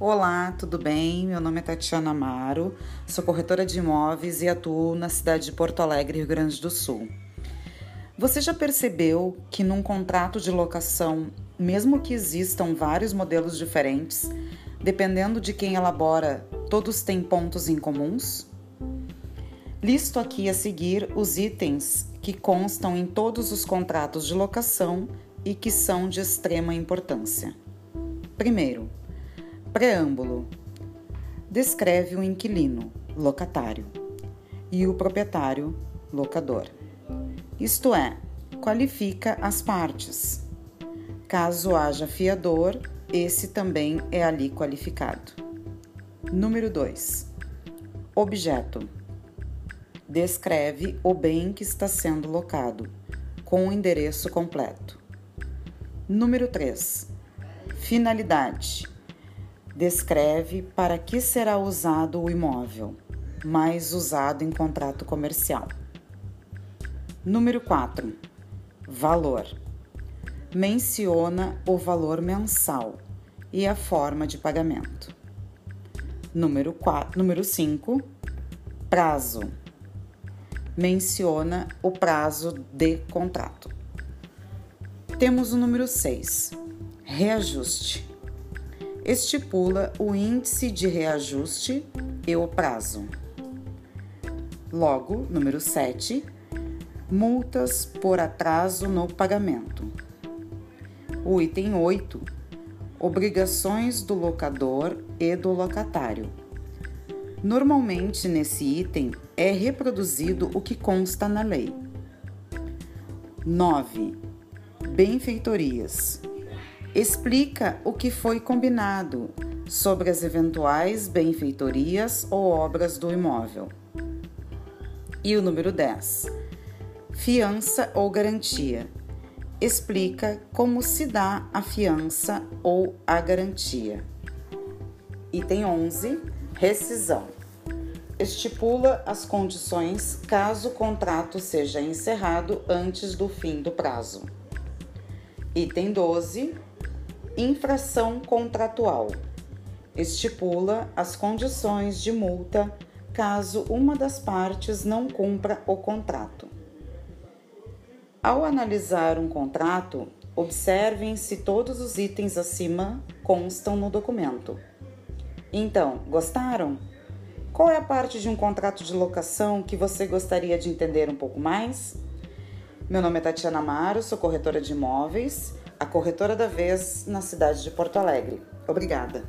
Olá, tudo bem? Meu nome é Tatiana Amaro, sou corretora de imóveis e atuo na cidade de Porto Alegre, Rio Grande do Sul. Você já percebeu que num contrato de locação, mesmo que existam vários modelos diferentes, dependendo de quem elabora, todos têm pontos em comuns? Listo aqui a seguir os itens que constam em todos os contratos de locação e que são de extrema importância. Primeiro, Preâmbulo: descreve o inquilino, locatário, e o proprietário, locador. Isto é, qualifica as partes. Caso haja fiador, esse também é ali qualificado. Número 2. Objeto: descreve o bem que está sendo locado, com o endereço completo. Número 3. Finalidade: descreve para que será usado o imóvel, mais usado em contrato comercial. Número 4. Valor. Menciona o valor mensal e a forma de pagamento. Número 4, número 5. Prazo. Menciona o prazo de contrato. Temos o número 6. Reajuste estipula o índice de reajuste e o prazo. Logo, número 7, multas por atraso no pagamento. O item 8, obrigações do locador e do locatário. Normalmente, nesse item é reproduzido o que consta na lei. 9. Benfeitorias explica o que foi combinado sobre as eventuais benfeitorias ou obras do imóvel. E o número 10. Fiança ou garantia. Explica como se dá a fiança ou a garantia. Item 11. Rescisão. Estipula as condições caso o contrato seja encerrado antes do fim do prazo. Item 12 infração contratual. Estipula as condições de multa caso uma das partes não cumpra o contrato. Ao analisar um contrato, observem se todos os itens acima constam no documento. Então, gostaram? Qual é a parte de um contrato de locação que você gostaria de entender um pouco mais? Meu nome é Tatiana Amaro, sou corretora de imóveis a corretora da vez na cidade de Porto Alegre. Obrigada.